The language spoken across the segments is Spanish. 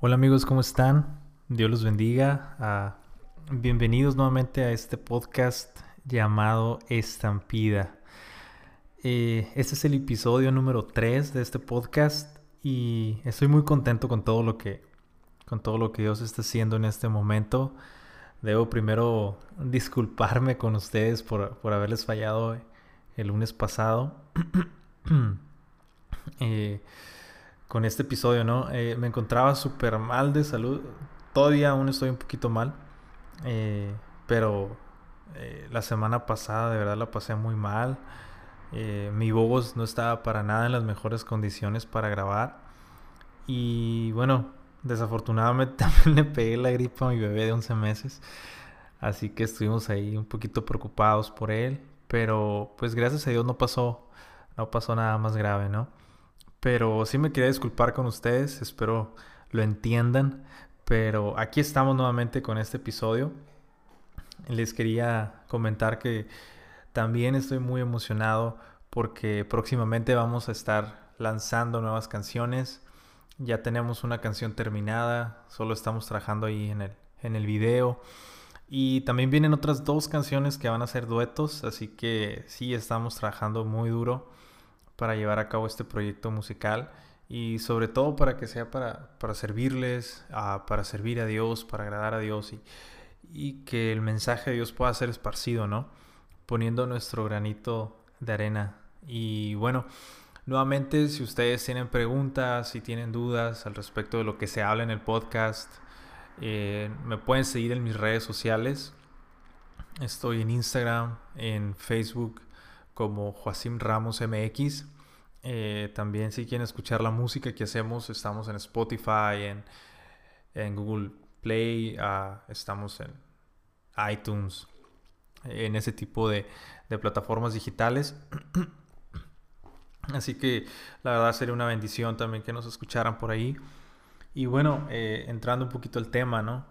Hola amigos, ¿cómo están? Dios los bendiga. Ah, bienvenidos nuevamente a este podcast llamado Estampida. Eh, este es el episodio número 3 de este podcast y estoy muy contento con todo lo que, con todo lo que Dios está haciendo en este momento. Debo primero disculparme con ustedes por, por haberles fallado el lunes pasado. eh, con este episodio, ¿no? Eh, me encontraba súper mal de salud. Todavía aún estoy un poquito mal. Eh, pero eh, la semana pasada de verdad la pasé muy mal. mi voz no estaba para nada en las mejores condiciones para grabar. Y bueno, desafortunadamente también le pegué la gripa a mi bebé de 11 meses. Así que estuvimos ahí un poquito preocupados por él. Pero pues gracias a Dios no pasó, no pasó nada más grave, ¿no? Pero sí me quería disculpar con ustedes, espero lo entiendan. Pero aquí estamos nuevamente con este episodio. Les quería comentar que también estoy muy emocionado porque próximamente vamos a estar lanzando nuevas canciones. Ya tenemos una canción terminada, solo estamos trabajando ahí en el, en el video. Y también vienen otras dos canciones que van a ser duetos, así que sí, estamos trabajando muy duro para llevar a cabo este proyecto musical y sobre todo para que sea para, para servirles, para servir a Dios, para agradar a Dios y, y, que el mensaje de Dios pueda ser esparcido, ¿no? Poniendo nuestro granito de arena. Y bueno, nuevamente si ustedes tienen preguntas, si tienen dudas al respecto de lo que se habla en el podcast, eh, me pueden seguir en mis redes sociales. Estoy en Instagram, en Facebook como Joacim Ramos MX. Eh, también si quieren escuchar la música que hacemos, estamos en Spotify, en, Google Play, ah, estamos en iTunes, en ese tipo de, plataformas digitales. Así que la verdad sería una bendición también que nos escucharan por ahí. Y bueno, eh, entrando un poquito al tema, ¿no?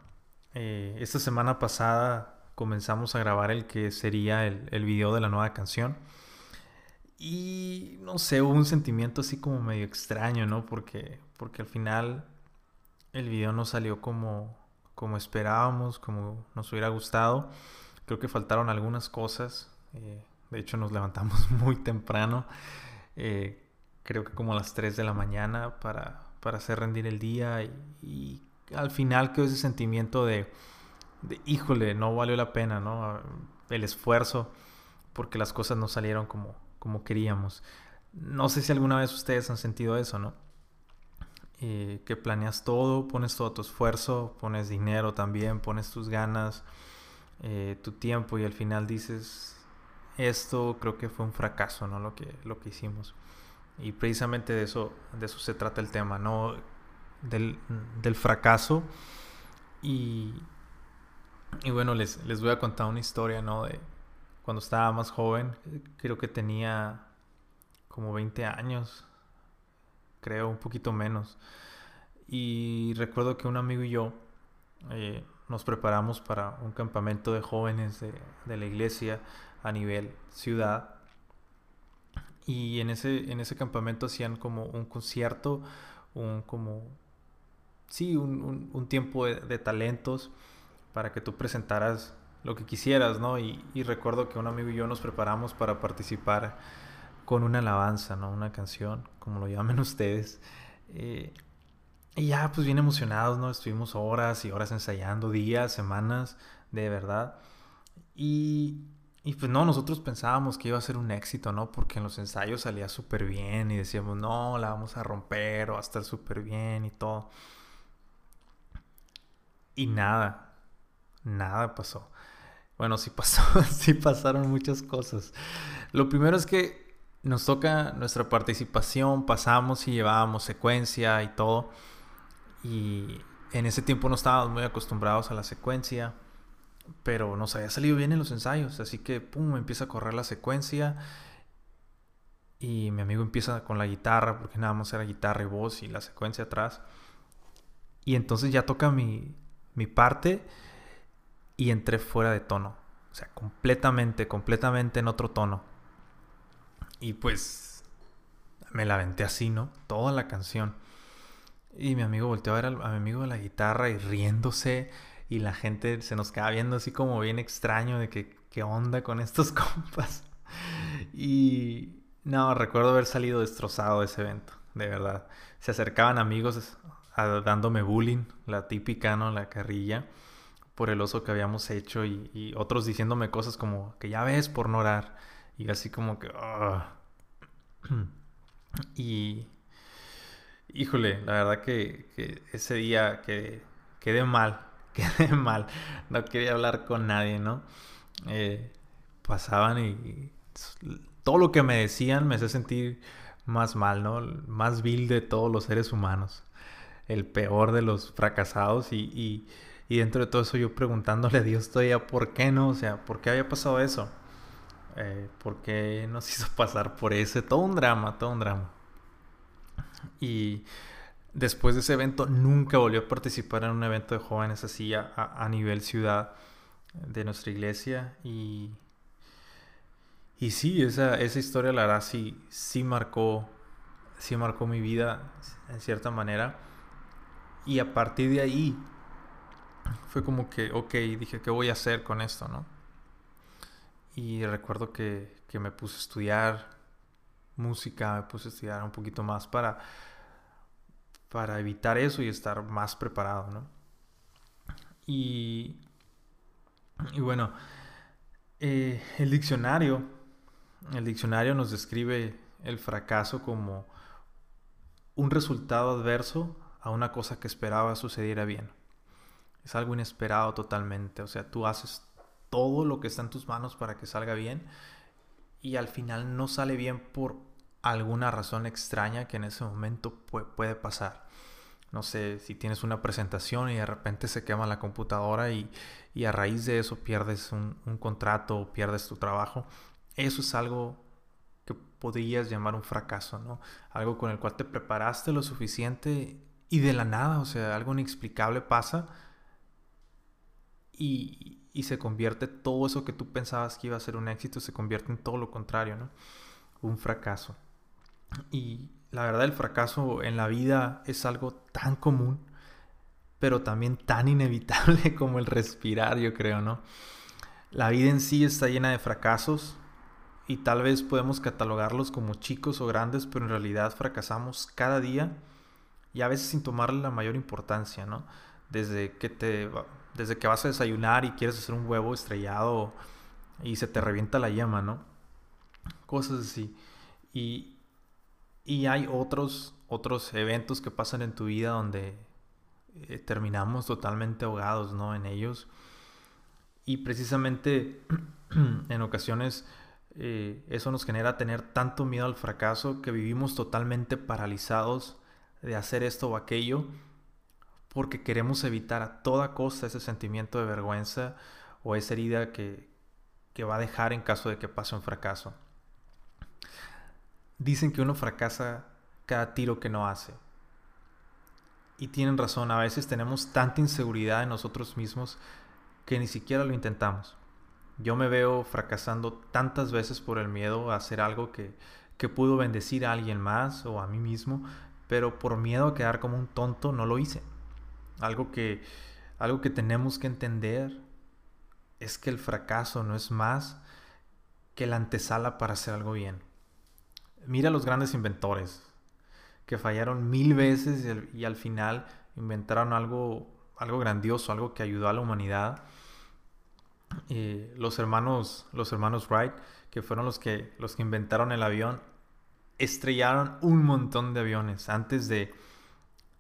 Eh, esta semana pasada comenzamos a grabar el que sería el, el video de la nueva canción. Y no sé, hubo un sentimiento así como medio extraño, ¿no? Porque, porque al final el video no salió como, como esperábamos, como nos hubiera gustado. Creo que faltaron algunas cosas. Eh, de hecho, nos levantamos muy temprano. Eh, creo que como a las 3 de la mañana para, para hacer rendir el día. Y, al final quedó ese sentimiento de, de, híjole, no valió la pena, ¿no? El esfuerzo, porque las cosas no salieron como, como queríamos. No sé si alguna vez ustedes han sentido eso, ¿no? Eh, que planeas todo, pones todo tu esfuerzo, pones dinero también, pones tus ganas, eh, tu tiempo y al final dices, esto creo que fue un fracaso, ¿no? Lo que, lo que hicimos. Y precisamente de eso, de eso se trata el tema, ¿no? Del, del fracaso. Y, y bueno, les, les voy a contar una historia, ¿no? De, cuando estaba más joven, creo que tenía como 20 años, creo, un poquito menos. Y recuerdo que un amigo y yo eh, nos preparamos para un campamento de jóvenes de, la iglesia a nivel ciudad. Y en ese, en ese campamento hacían como un concierto, un como, sí, un, tiempo de talentos para que tú presentaras lo que quisieras, ¿no? Y, recuerdo que un amigo y yo nos preparamos para participar con una alabanza, ¿no? Una canción, como lo llamen ustedes. Eh, y ya, pues bien emocionados, ¿no? Estuvimos horas y horas ensayando, días, semanas, de verdad. Y, y pues no, nosotros pensábamos que iba a ser un éxito, ¿no? Porque en los ensayos salía súper bien y decíamos, no, la vamos a romper o va a estar súper bien y todo. Y nada, nada pasó. Bueno, sí pasó, sí pasaron muchas cosas. Lo primero es que nos toca nuestra participación, pasamos y llevábamos secuencia y todo. Y en ese tiempo no estábamos muy acostumbrados a la secuencia, pero nos había salido bien en los ensayos, así que pum, empieza a correr la secuencia y mi amigo empieza con la guitarra, porque nada más era guitarra y voz y la secuencia atrás. Y entonces ya toca mi, mi parte y entré fuera de tono. O sea, completamente, completamente en otro tono. Y pues me la aventé así, ¿no? Toda la canción. Y mi amigo volteó a ver a mi amigo de la guitarra y riéndose. Y la gente se nos queda viendo así como bien extraño de que qué onda con estos compas. Y no, recuerdo haber salido destrozado de ese evento, de verdad. Se acercaban amigos dándome bullying, la típica, ¿no? La carrilla por el oso que habíamos hecho y, otros diciéndome cosas como que ya ves por no orar. Y así como que... Ah". y... Híjole, la verdad que, ese día que quedé mal, quedé mal. No quería hablar con nadie, ¿no? Eh, pasaban y, todo lo que me decían me hacía sentir más mal, ¿no? Más vil de todos los seres humanos. El peor de los fracasados y dentro de todo eso yo preguntándole a Dios todavía por qué no, o sea, por qué había pasado eso. Eh, ¿Por qué nos hizo pasar por ese? Todo un drama, todo un drama. Y después de ese evento nunca volvió a participar en un evento de jóvenes así a, nivel ciudad de nuestra iglesia. Y, y sí, esa, esa historia la verdad sí, sí marcó, sí marcó mi vida en cierta manera. Y a partir de ahí fue como que, ok, dije, ¿qué voy a hacer con esto, no? Y recuerdo que, que me puse a estudiar música, me puse a estudiar un poquito más para, para evitar eso y estar más preparado, ¿no? Y, y bueno, eh, el diccionario, el diccionario nos describe el fracaso como un resultado adverso a una cosa que esperaba sucediera bien es algo inesperado totalmente. O sea, tú haces todo lo que está en tus manos para que salga bien y al final no sale bien por alguna razón extraña que en ese momento puede pasar. No sé, si tienes una presentación y de repente se quema la computadora y, a raíz de eso pierdes un, un contrato o pierdes tu trabajo. Eso es algo que podrías llamar un fracaso, ¿no? Algo con el cual te preparaste lo suficiente y de la nada, o sea, algo inexplicable pasa y, se convierte todo eso que tú pensabas que iba a ser un éxito, se convierte en todo lo contrario, ¿no? Un fracaso. Y la verdad el fracaso en la vida es algo tan común, pero también tan inevitable como el respirar, yo creo, ¿no? La vida en sí está llena de fracasos y tal vez podemos catalogarlos como chicos o grandes, pero en realidad fracasamos cada día y a veces sin tomarle la mayor importancia, ¿no? Desde que te desde que vas a desayunar y quieres hacer un huevo estrellado y se te revienta la yema, ¿no? Cosas así. Y, hay otros, otros eventos que pasan en tu vida donde eh, terminamos totalmente ahogados, ¿no? En ellos. Y precisamente en ocasiones eh, eso nos genera tener tanto miedo al fracaso que vivimos totalmente paralizados de hacer esto o aquello porque queremos evitar a toda costa ese sentimiento de vergüenza o esa herida que, va a dejar en caso de que pase un fracaso. Dicen que uno fracasa cada tiro que no hace. Y tienen razón, a veces tenemos tanta inseguridad en nosotros mismos que ni siquiera lo intentamos. Yo me veo fracasando tantas veces por el miedo a hacer algo que, que pudo bendecir a alguien más o a mí mismo, pero por miedo a quedar como un tonto no lo hice. Algo que, algo que tenemos que entender es que el fracaso no es más que la antesala para hacer algo bien. Mira a los grandes inventores que fallaron mil veces y al, final inventaron algo, algo grandioso, algo que ayudó a la humanidad. Eh, los hermanos, los hermanos Wright, que fueron los que, los que inventaron el avión, estrellaron un montón de aviones antes de,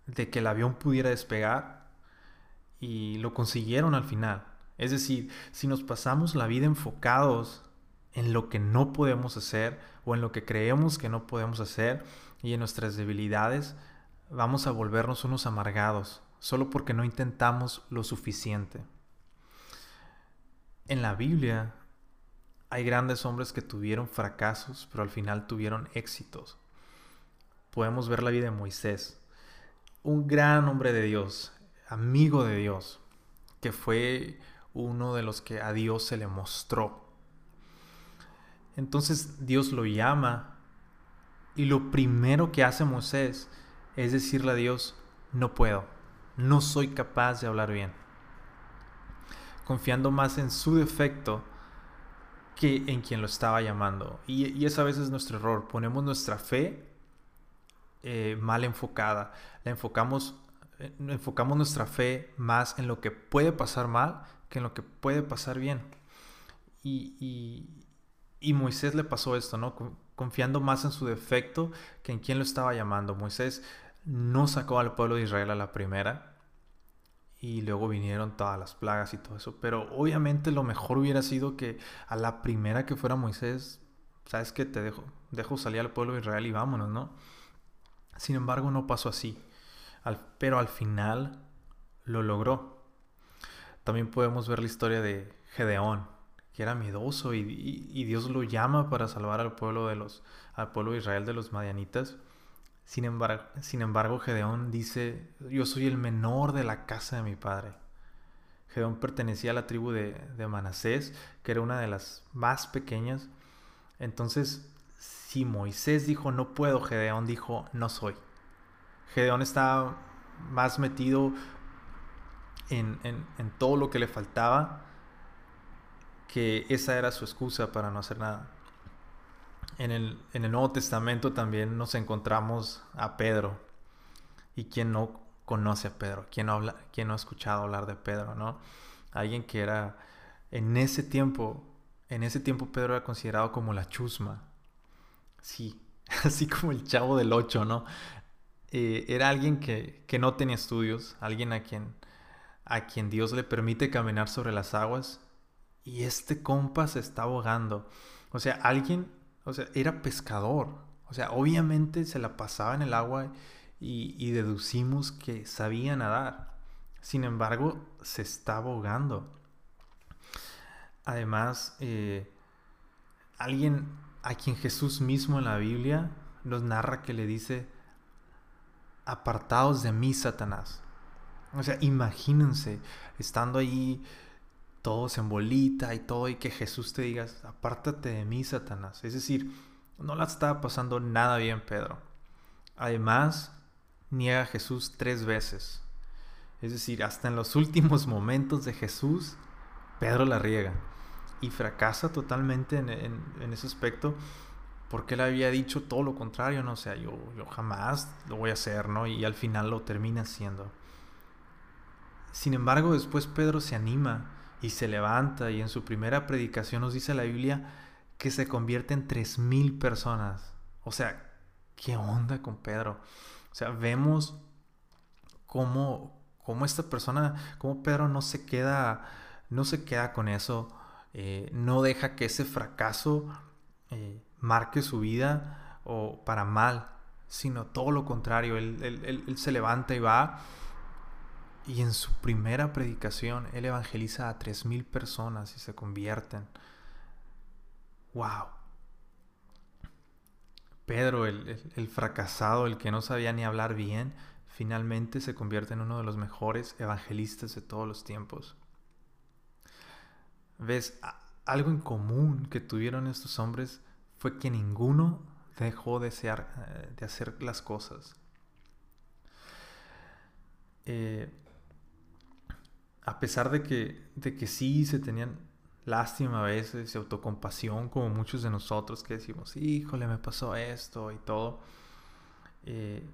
de que el avión pudiera despegar y lo consiguieron al final. Es decir, si nos pasamos la vida enfocados en lo que no podemos hacer o en lo que creemos que no podemos hacer y en nuestras debilidades, vamos a volvernos unos amargados solo porque no intentamos lo suficiente. En la Biblia hay grandes hombres que tuvieron fracasos, pero al final tuvieron éxitos. Podemos ver la vida de Moisés, un gran hombre de Dios, amigo de Dios, que fue uno de los que a Dios se le mostró. Entonces Dios lo llama y lo primero que hace Moisés es decirle a Dios, no puedo, no soy capaz de hablar bien. Confiando más en su defecto que en quien lo estaba llamando. Y, y veces nuestro error. Ponemos nuestra fe eh, mal enfocada. La enfocamos, eh, enfocamos nuestra fe más en lo que puede pasar mal que en lo que puede pasar bien. Y, Moisés le pasó esto, ¿no? Confiando más en su defecto que en quien lo estaba llamando. Moisés no sacó al pueblo de Israel a la primera. Y luego vinieron todas las plagas y todo eso. Pero obviamente lo mejor hubiera sido que a la primera que fuera Moisés, sabes que te dejo, dejo salir al pueblo de Israel y vámonos, ¿no? Sin embargo, no pasó así. pero al final lo logró. También podemos ver la historia de Gedeón, que era miedoso y, Dios lo llama para salvar al pueblo de los, al pueblo de Israel de los madianitas. Sin embargo, sin embargo, Gedeón dice, yo soy el menor de la casa de mi padre. Gedeón pertenecía a la tribu de, de Manasés, que era una de las más pequeñas. Entonces, si Moisés dijo no puedo, Gedeón dijo no soy. Gedeón estaba más metido en, todo lo que le faltaba que esa era su excusa para no hacer nada. En el, en el Nuevo Testamento también nos encontramos a Pedro. ¿Y quién no conoce a Pedro? ¿Quién no, habla, quién no ha escuchado hablar de Pedro? ¿no? Alguien que era en ese tiempo, en ese tiempo Pedro era considerado como la chusma. Sí, así como el chavo del 8, ¿no? Eh, era alguien que, no tenía estudios, alguien a quien, a quien Dios le permite caminar sobre las aguas y este compa se está ahogando. O sea, alguien, o sea, era pescador. O sea, obviamente se la pasaba en el agua y, deducimos que sabía nadar. Sin embargo, se está ahogando. Además, eh, alguien a quien Jesús mismo en la Biblia nos narra que le dice, apartados de mí, Satanás. O sea, imagínense estando ahí todos en bolita y todo y que Jesús te diga, apártate de mí, Satanás. Es decir, no la estaba pasando nada bien Pedro. Además, niega a Jesús tres veces. Es decir, hasta en los últimos momentos de Jesús, Pedro la riega y fracasa totalmente en, ese aspecto porque él había dicho todo lo contrario, ¿no? O sea, yo, yo jamás lo voy a hacer, ¿no? Y al final lo termina haciendo. Sin embargo, después Pedro se anima y se levanta y en su primera predicación nos dice la Biblia que se convierte en tres mil personas. O sea, ¿qué onda con Pedro? O sea, vemos cómo, cómo esta persona, cómo Pedro no se queda, no se queda con eso eh, no deja que ese fracaso eh, marque su vida o para mal, sino todo lo contrario, él, se levanta y va y en su primera predicación él evangeliza a 3.000 personas y se convierten. ¡Wow! Pedro, el, fracasado, el que no sabía ni hablar bien, finalmente se convierte en uno de los mejores evangelistas de todos los tiempos ves algo en común que tuvieron estos hombres fue que ninguno dejó de, eh, de hacer las cosas. Eh, a pesar de que, de que sí se tenían lástima a veces y autocompasión, como muchos de nosotros que decimos, híjole, me pasó esto y todo, eh,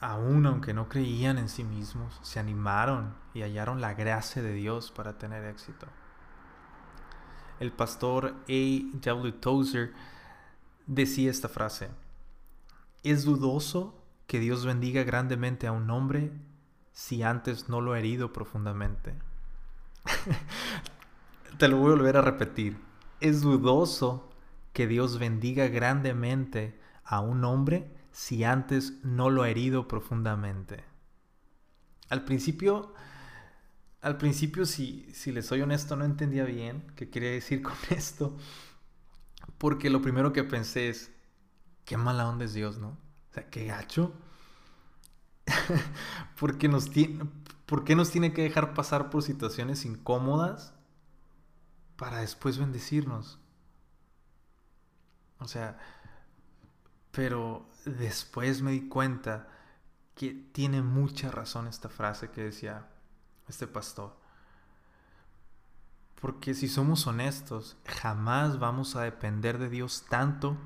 aún aunque no creían en sí mismos, se animaron y hallaron la gracia de Dios para tener éxito el pastor A. W. Tozer decía esta frase, es dudoso que Dios bendiga grandemente a un hombre si antes no lo ha herido profundamente. Te lo voy a volver a repetir. Es dudoso que Dios bendiga grandemente a un hombre si antes no lo ha herido profundamente. Al principio al principio, si, si les soy honesto, no entendía bien qué quería decir con esto. Porque lo primero que pensé es, qué mala onda es Dios, ¿no? O sea, qué gacho. porque nos tiene, ¿Por qué nos tiene que dejar pasar por situaciones incómodas para después bendecirnos? O sea, pero después me di cuenta que tiene mucha razón esta frase que decía este pastor. Porque si somos honestos, jamás vamos a depender de Dios tanto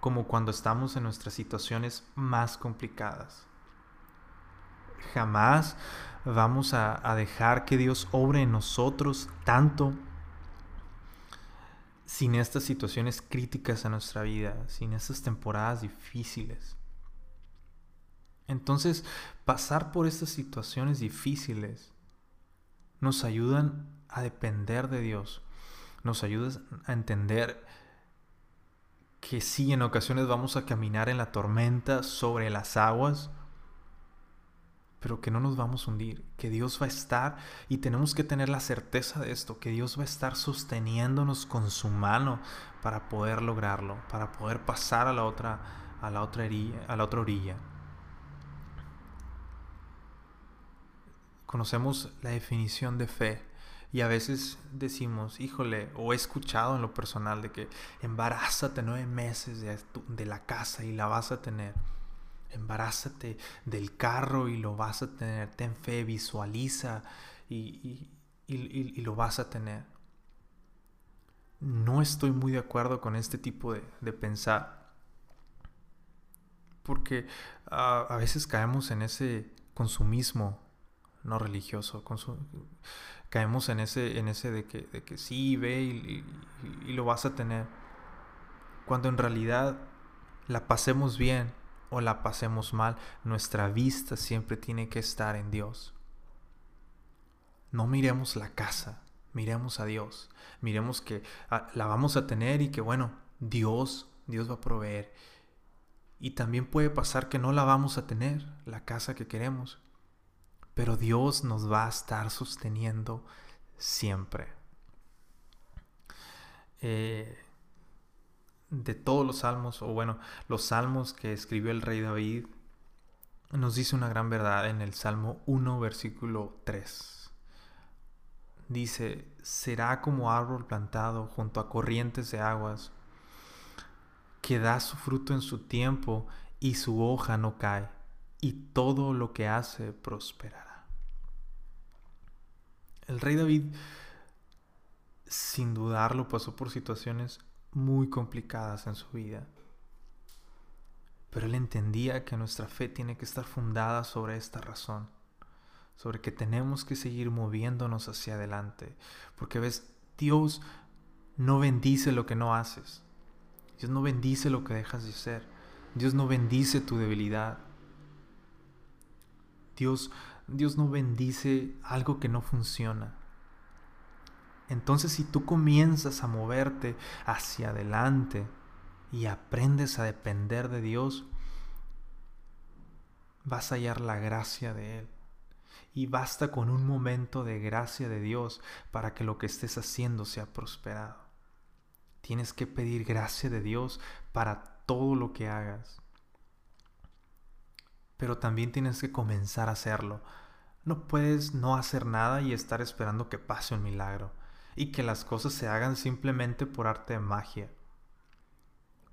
como cuando estamos en nuestras situaciones más complicadas. Jamás vamos a, dejar que Dios obre en nosotros tanto sin estas situaciones críticas en nuestra vida, sin estas temporadas difíciles. Entonces, pasar por estas situaciones difíciles nos ayudan a depender de Dios, nos ayudan a entender que sí, en ocasiones vamos a caminar en la tormenta sobre las aguas, pero que no nos vamos a hundir, que Dios va a estar y tenemos que tener la certeza de esto, que Dios va a estar sosteniéndonos con su mano para poder lograrlo, para poder pasar a la otra a la otra orilla. Conocemos la definición de fe y a veces decimos, híjole, o he escuchado en lo personal de que embarázate nueve meses de, la casa y la vas a tener. Embarázate del carro y lo vas a tener. Ten fe, visualiza y, lo vas a tener. No estoy muy de acuerdo con este tipo de, pensar. Porque ah, a veces caemos en ese consumismo no religioso caemos en ese, en ese de, que, de que sí, ve y, y, lo vas a tener. Cuando en realidad la pasemos bien o la pasemos mal, nuestra vista siempre tiene que estar en Dios. No miremos la casa, miremos a Dios. Miremos que ah, la vamos a tener y que bueno, Dios, Dios va a proveer. Y también puede pasar que no la vamos a tener, la casa que queremos pero Dios nos va a estar sosteniendo siempre. Eh, de todos los salmos, o bueno, los salmos que escribió el rey David, nos dice una gran verdad en el Salmo 1, versículo 3. Dice, será como árbol plantado junto a corrientes de aguas, que da su fruto en su tiempo y su hoja no cae, y todo lo que hace prosperará. El rey David, sin dudarlo, pasó por situaciones muy complicadas en su vida. Pero él entendía que nuestra fe tiene que estar fundada sobre esta razón, sobre que tenemos que seguir moviéndonos hacia adelante. Porque ves, Dios no bendice lo que no haces. Dios no bendice lo que dejas de hacer. Dios no bendice tu debilidad. Dios Dios no bendice algo que no funciona. Entonces si tú comienzas a moverte hacia adelante y aprendes a depender de Dios, vas a hallar la gracia de Él. Y basta con un momento de gracia de Dios para que lo que estés haciendo sea prosperado. Tienes que pedir gracia de Dios para todo lo que hagas pero también tienes que comenzar a hacerlo. No puedes no hacer nada y estar esperando que pase un milagro y que las cosas se hagan simplemente por arte de magia.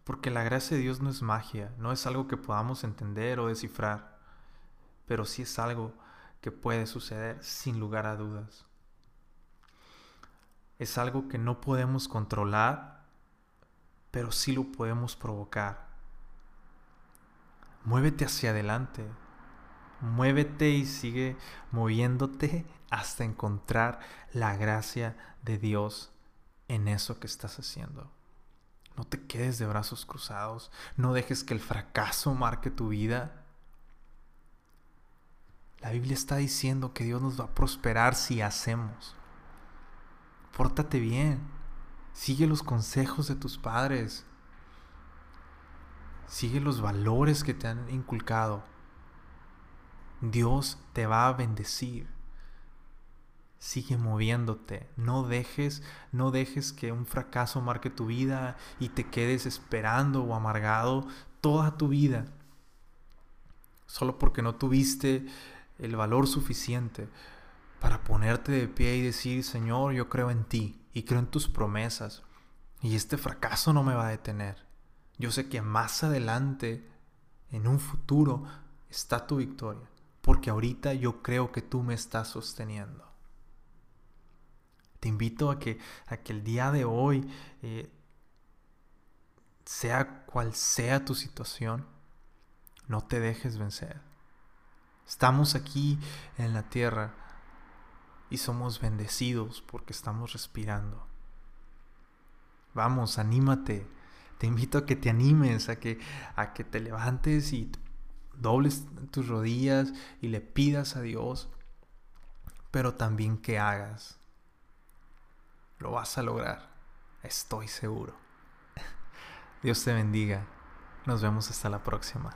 Porque la gracia de Dios no es magia, no es algo que podamos entender o descifrar, pero sí es algo que puede suceder sin lugar a dudas. Es algo que no podemos controlar, pero sí lo podemos provocar. Muévete hacia adelante. Muévete y sigue moviéndote hasta encontrar la gracia de Dios en eso que estás haciendo. No te quedes de brazos cruzados. No dejes que el fracaso marque tu vida. La Biblia está diciendo que Dios nos va a prosperar si hacemos. Pórtate bien. Sigue los consejos de tus padres. Sigue los valores que te han inculcado. Dios te va a bendecir. Sigue moviéndote. No dejes, no dejes que un fracaso marque tu vida y te quedes esperando o amargado toda tu vida. Solo porque no tuviste el valor suficiente para ponerte de pie y decir, Señor, yo creo en ti y creo en tus promesas. Y este fracaso no me va a detener. Yo sé que más adelante, en un futuro, está tu victoria, porque ahorita yo creo que tú me estás sosteniendo. Te invito a que, a que el día de hoy, eh, sea cual sea tu situación, no te dejes vencer. Estamos aquí en la tierra y somos bendecidos porque estamos respirando. Vamos, anímate. Te invito a que te animes, a que, a que te levantes y dobles tus rodillas y le pidas a Dios, pero también que hagas. Lo vas a lograr, estoy seguro. Dios te bendiga. Nos vemos hasta la próxima.